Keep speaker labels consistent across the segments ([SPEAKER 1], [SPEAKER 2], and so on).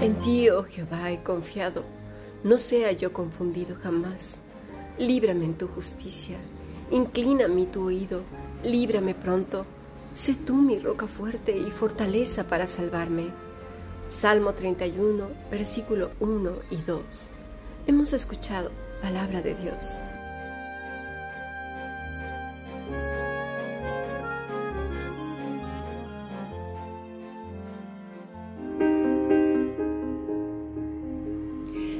[SPEAKER 1] En ti, oh Jehová, he confiado, no sea yo confundido jamás. Líbrame en tu justicia, inclina mi tu oído, líbrame pronto. Sé tú mi roca fuerte y fortaleza para salvarme. Salmo 31, versículo 1 y 2. Hemos escuchado palabra de Dios.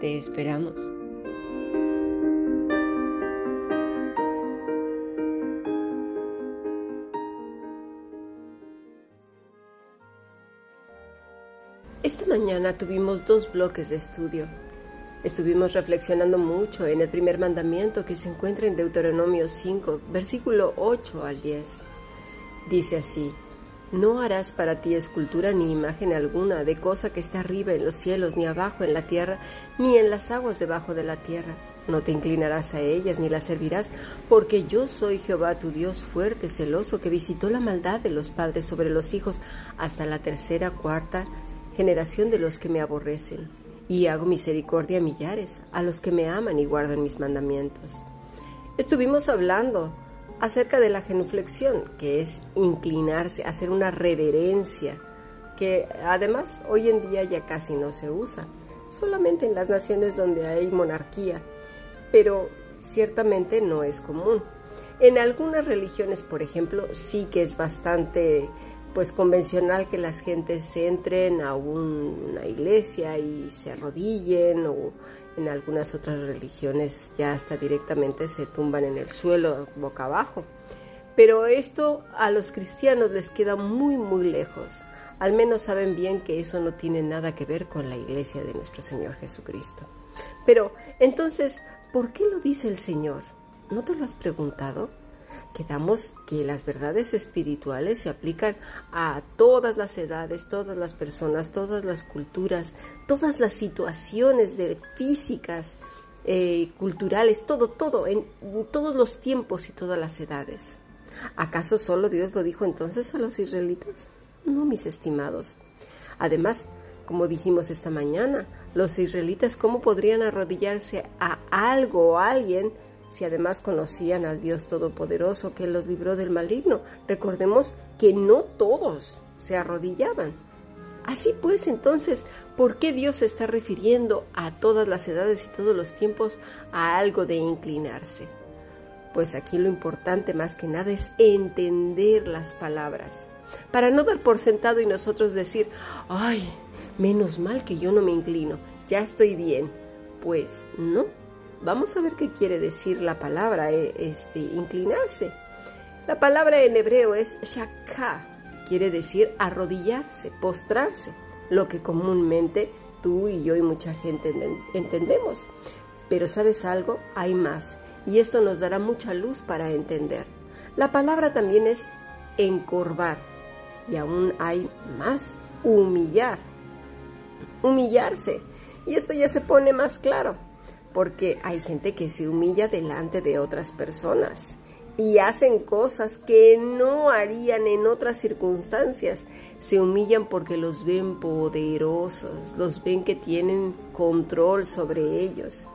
[SPEAKER 1] Te esperamos. Esta mañana tuvimos dos bloques de estudio. Estuvimos reflexionando mucho en el primer mandamiento que se encuentra en Deuteronomio 5, versículo 8 al 10. Dice así, no harás para ti escultura ni imagen alguna de cosa que esté arriba en los cielos, ni abajo en la tierra, ni en las aguas debajo de la tierra. No te inclinarás a ellas ni las servirás, porque yo soy Jehová tu Dios fuerte, celoso, que visitó la maldad de los padres sobre los hijos hasta la tercera, cuarta generación de los que me aborrecen, y hago misericordia a millares, a los que me aman y guardan mis mandamientos. Estuvimos hablando acerca de la genuflexión, que es inclinarse, hacer una reverencia, que además hoy en día ya casi no se usa, solamente en las naciones donde hay monarquía, pero ciertamente no es común. En algunas religiones, por ejemplo, sí que es bastante pues convencional que las gentes entren a una iglesia y se arrodillen o en algunas otras religiones ya hasta directamente se tumban en el suelo boca abajo. Pero esto a los cristianos les queda muy muy lejos. Al menos saben bien que eso no tiene nada que ver con la iglesia de nuestro Señor Jesucristo. Pero entonces, ¿por qué lo dice el Señor? ¿No te lo has preguntado? Quedamos que las verdades espirituales se aplican a todas las edades, todas las personas, todas las culturas, todas las situaciones de físicas, eh, culturales, todo, todo, en, todos los tiempos y todas las edades. ¿Acaso solo Dios lo dijo entonces a los israelitas? No, mis estimados. Además, como dijimos esta mañana, los israelitas, ¿cómo podrían arrodillarse a algo o a alguien si además conocían al Dios Todopoderoso que los libró del maligno. Recordemos que no todos se arrodillaban. Así pues, entonces, ¿por qué Dios se está refiriendo a todas las edades y todos los tiempos a algo de inclinarse? Pues aquí lo importante más que nada es entender las palabras, para no dar por sentado y nosotros decir, ay, menos mal que yo no me inclino, ya estoy bien. Pues no, Vamos a ver qué quiere decir la palabra eh, este, inclinarse. La palabra en hebreo es shaka, quiere decir arrodillarse, postrarse, lo que comúnmente tú y yo y mucha gente entendemos. Pero sabes algo, hay más, y esto nos dará mucha luz para entender. La palabra también es encorvar, y aún hay más, humillar, humillarse. Y esto ya se pone más claro porque hay gente que se humilla delante de otras personas y hacen cosas que no harían en otras circunstancias. Se humillan porque los ven poderosos, los ven que tienen control sobre ellos.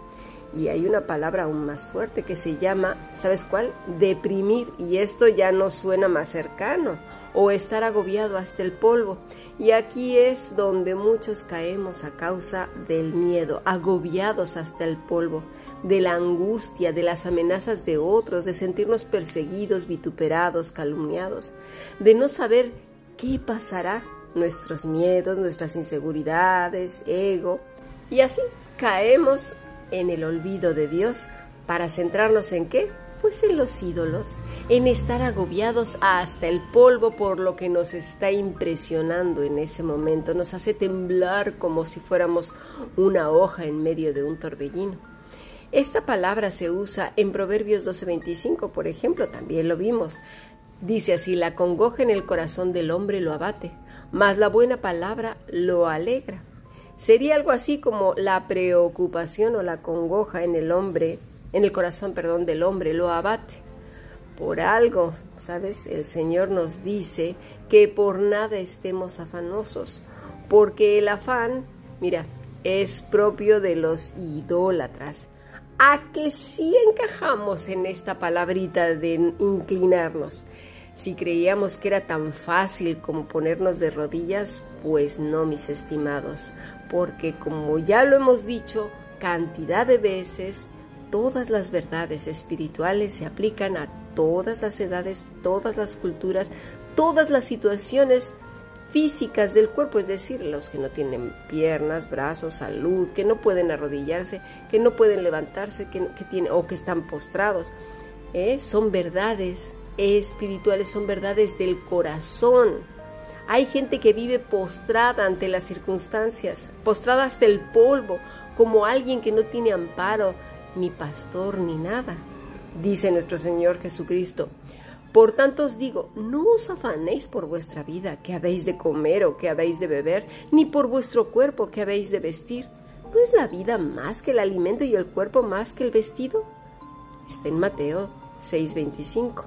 [SPEAKER 1] Y hay una palabra aún más fuerte que se llama, ¿sabes cuál? Deprimir. Y esto ya no suena más cercano. O estar agobiado hasta el polvo. Y aquí es donde muchos caemos a causa del miedo, agobiados hasta el polvo, de la angustia, de las amenazas de otros, de sentirnos perseguidos, vituperados, calumniados, de no saber qué pasará, nuestros miedos, nuestras inseguridades, ego. Y así caemos en el olvido de Dios para centrarnos en qué? Pues en los ídolos, en estar agobiados hasta el polvo por lo que nos está impresionando en ese momento, nos hace temblar como si fuéramos una hoja en medio de un torbellino. Esta palabra se usa en Proverbios 12:25, por ejemplo, también lo vimos. Dice así, la congoja en el corazón del hombre lo abate, mas la buena palabra lo alegra. Sería algo así como la preocupación o la congoja en el hombre, en el corazón, perdón, del hombre lo abate. Por algo, ¿sabes? El Señor nos dice que por nada estemos afanosos, porque el afán, mira, es propio de los idólatras. A que sí encajamos en esta palabrita de inclinarnos. Si creíamos que era tan fácil como ponernos de rodillas, pues no, mis estimados, porque como ya lo hemos dicho cantidad de veces, todas las verdades espirituales se aplican a todas las edades, todas las culturas, todas las situaciones físicas del cuerpo, es decir, los que no tienen piernas, brazos, salud, que no pueden arrodillarse, que no pueden levantarse, que, tienen, o que están postrados. ¿eh? Son verdades espirituales, son verdades del corazón. Hay gente que vive postrada ante las circunstancias, postrada hasta el polvo, como alguien que no tiene amparo, ni pastor, ni nada. Dice nuestro Señor Jesucristo. Por tanto os digo, no os afanéis por vuestra vida, que habéis de comer o que habéis de beber, ni por vuestro cuerpo, que habéis de vestir. ¿No es la vida más que el alimento y el cuerpo más que el vestido? Está en Mateo 6:25.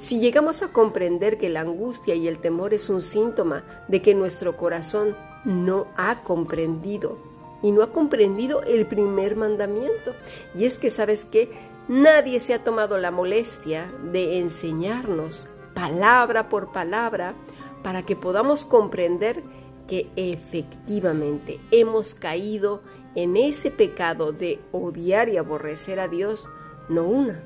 [SPEAKER 1] Si llegamos a comprender que la angustia y el temor es un síntoma de que nuestro corazón no ha comprendido y no ha comprendido el primer mandamiento, y es que sabes que nadie se ha tomado la molestia de enseñarnos palabra por palabra para que podamos comprender que efectivamente hemos caído en ese pecado de odiar y aborrecer a Dios, no una,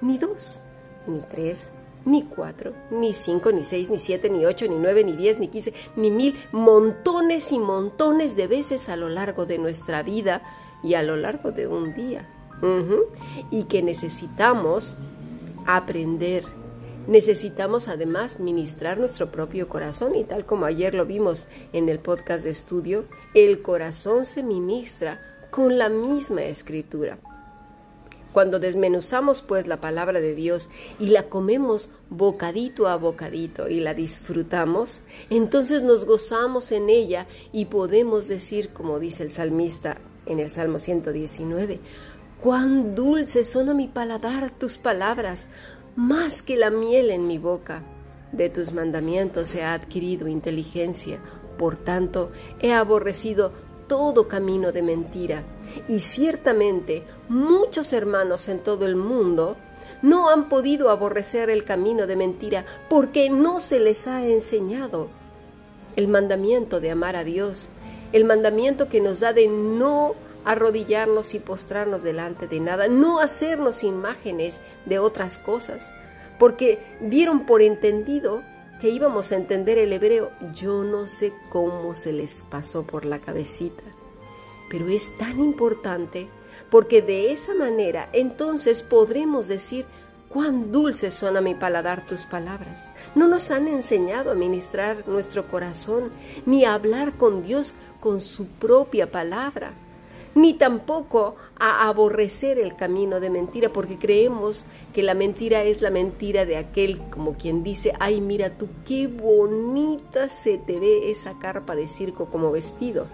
[SPEAKER 1] ni dos, ni tres, ni cuatro, ni cinco, ni seis, ni siete, ni ocho, ni nueve, ni diez, ni quince, ni mil, montones y montones de veces a lo largo de nuestra vida y a lo largo de un día. Y que necesitamos aprender. Necesitamos además ministrar nuestro propio corazón y tal como ayer lo vimos en el podcast de estudio, el corazón se ministra con la misma escritura. Cuando desmenuzamos pues la palabra de Dios y la comemos bocadito a bocadito y la disfrutamos, entonces nos gozamos en ella y podemos decir, como dice el salmista en el Salmo 119, cuán dulces son a mi paladar tus palabras, más que la miel en mi boca. De tus mandamientos he adquirido inteligencia, por tanto he aborrecido todo camino de mentira. Y ciertamente muchos hermanos en todo el mundo no han podido aborrecer el camino de mentira porque no se les ha enseñado. El mandamiento de amar a Dios, el mandamiento que nos da de no arrodillarnos y postrarnos delante de nada, no hacernos imágenes de otras cosas, porque dieron por entendido que íbamos a entender el hebreo. Yo no sé cómo se les pasó por la cabecita pero es tan importante porque de esa manera entonces podremos decir cuán dulces son a mi paladar tus palabras. No nos han enseñado a ministrar nuestro corazón, ni a hablar con Dios con su propia palabra, ni tampoco a aborrecer el camino de mentira, porque creemos que la mentira es la mentira de aquel, como quien dice, ay, mira tú, qué bonita se te ve esa carpa de circo como vestido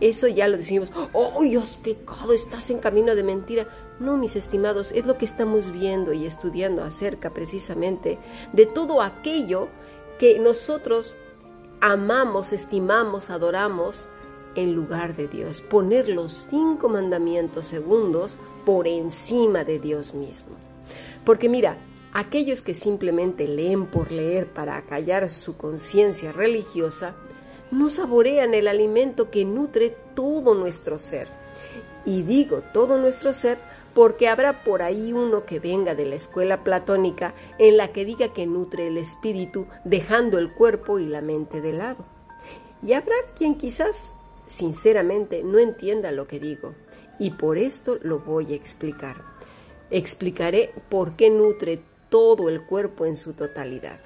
[SPEAKER 1] eso ya lo decimos, oh, has pecado, estás en camino de mentira. No, mis estimados, es lo que estamos viendo y estudiando acerca precisamente de todo aquello que nosotros amamos, estimamos, adoramos en lugar de Dios. Poner los cinco mandamientos segundos por encima de Dios mismo. Porque mira, aquellos que simplemente leen por leer para callar su conciencia religiosa, no saborean el alimento que nutre todo nuestro ser. Y digo todo nuestro ser porque habrá por ahí uno que venga de la escuela platónica en la que diga que nutre el espíritu dejando el cuerpo y la mente de lado. Y habrá quien quizás sinceramente no entienda lo que digo y por esto lo voy a explicar. Explicaré por qué nutre todo el cuerpo en su totalidad.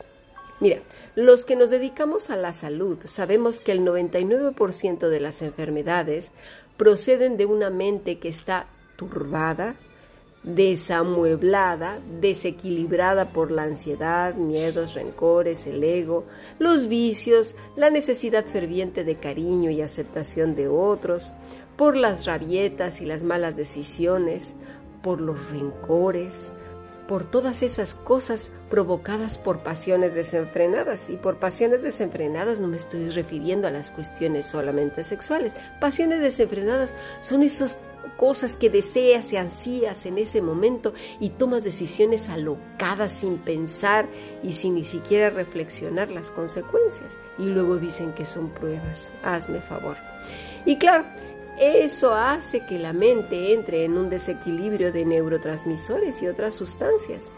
[SPEAKER 1] Mira, los que nos dedicamos a la salud sabemos que el 99% de las enfermedades proceden de una mente que está turbada, desamueblada, desequilibrada por la ansiedad, miedos, rencores, el ego, los vicios, la necesidad ferviente de cariño y aceptación de otros, por las rabietas y las malas decisiones, por los rencores, por todas esas cosas provocadas por pasiones desenfrenadas. Y por pasiones desenfrenadas no me estoy refiriendo a las cuestiones solamente sexuales. Pasiones desenfrenadas son esas cosas que deseas y ansías en ese momento y tomas decisiones alocadas sin pensar y sin ni siquiera reflexionar las consecuencias. Y luego dicen que son pruebas. Hazme favor. Y claro, eso hace que la mente entre en un desequilibrio de neurotransmisores y otras sustancias.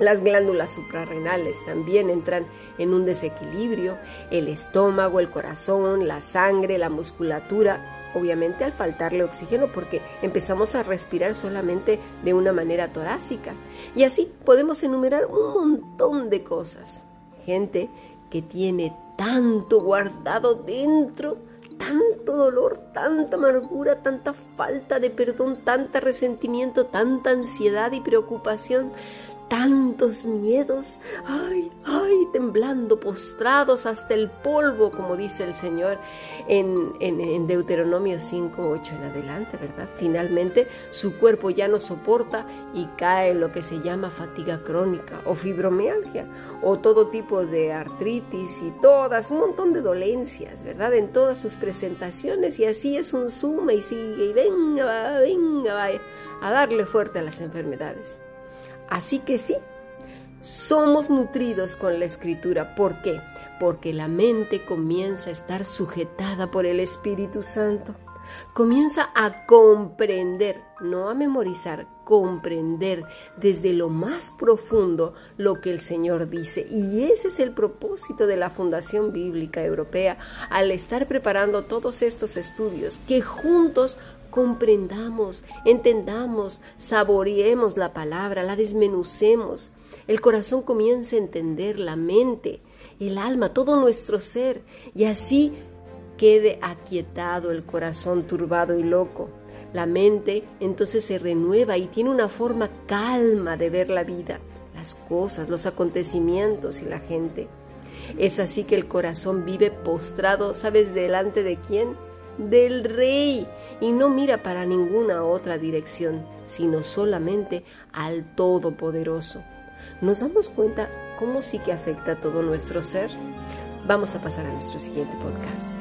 [SPEAKER 1] Las glándulas suprarrenales también entran en un desequilibrio, el estómago, el corazón, la sangre, la musculatura, obviamente al faltarle oxígeno porque empezamos a respirar solamente de una manera torácica. Y así podemos enumerar un montón de cosas. Gente que tiene tanto guardado dentro tanto dolor, tanta amargura, tanta falta de perdón, tanta resentimiento, tanta ansiedad y preocupación, tantos miedos, ay, ay, temblando, postrados hasta el polvo, como dice el Señor en, en, Deuteronomio 5, 8 en adelante, ¿verdad? Finalmente su cuerpo ya no soporta y cae en lo que se llama fatiga crónica o fibromialgia o todo tipo de artritis y todas, un montón de dolencias, ¿verdad? En todas sus presentaciones y así es un suma y sigue y venga, venga, a darle fuerte a las enfermedades. Así que sí, somos nutridos con la escritura. ¿Por qué? Porque la mente comienza a estar sujetada por el Espíritu Santo. Comienza a comprender, no a memorizar, comprender desde lo más profundo lo que el Señor dice. Y ese es el propósito de la Fundación Bíblica Europea al estar preparando todos estos estudios, que juntos comprendamos, entendamos, saboreemos la palabra, la desmenucemos. El corazón comienza a entender la mente, el alma, todo nuestro ser, y así quede aquietado el corazón turbado y loco. La mente entonces se renueva y tiene una forma calma de ver la vida, las cosas, los acontecimientos y la gente. Es así que el corazón vive postrado, ¿sabes delante de quién? Del rey, y no mira para ninguna otra dirección, sino solamente al Todopoderoso. ¿Nos damos cuenta cómo sí que afecta a todo nuestro ser? Vamos a pasar a nuestro siguiente podcast.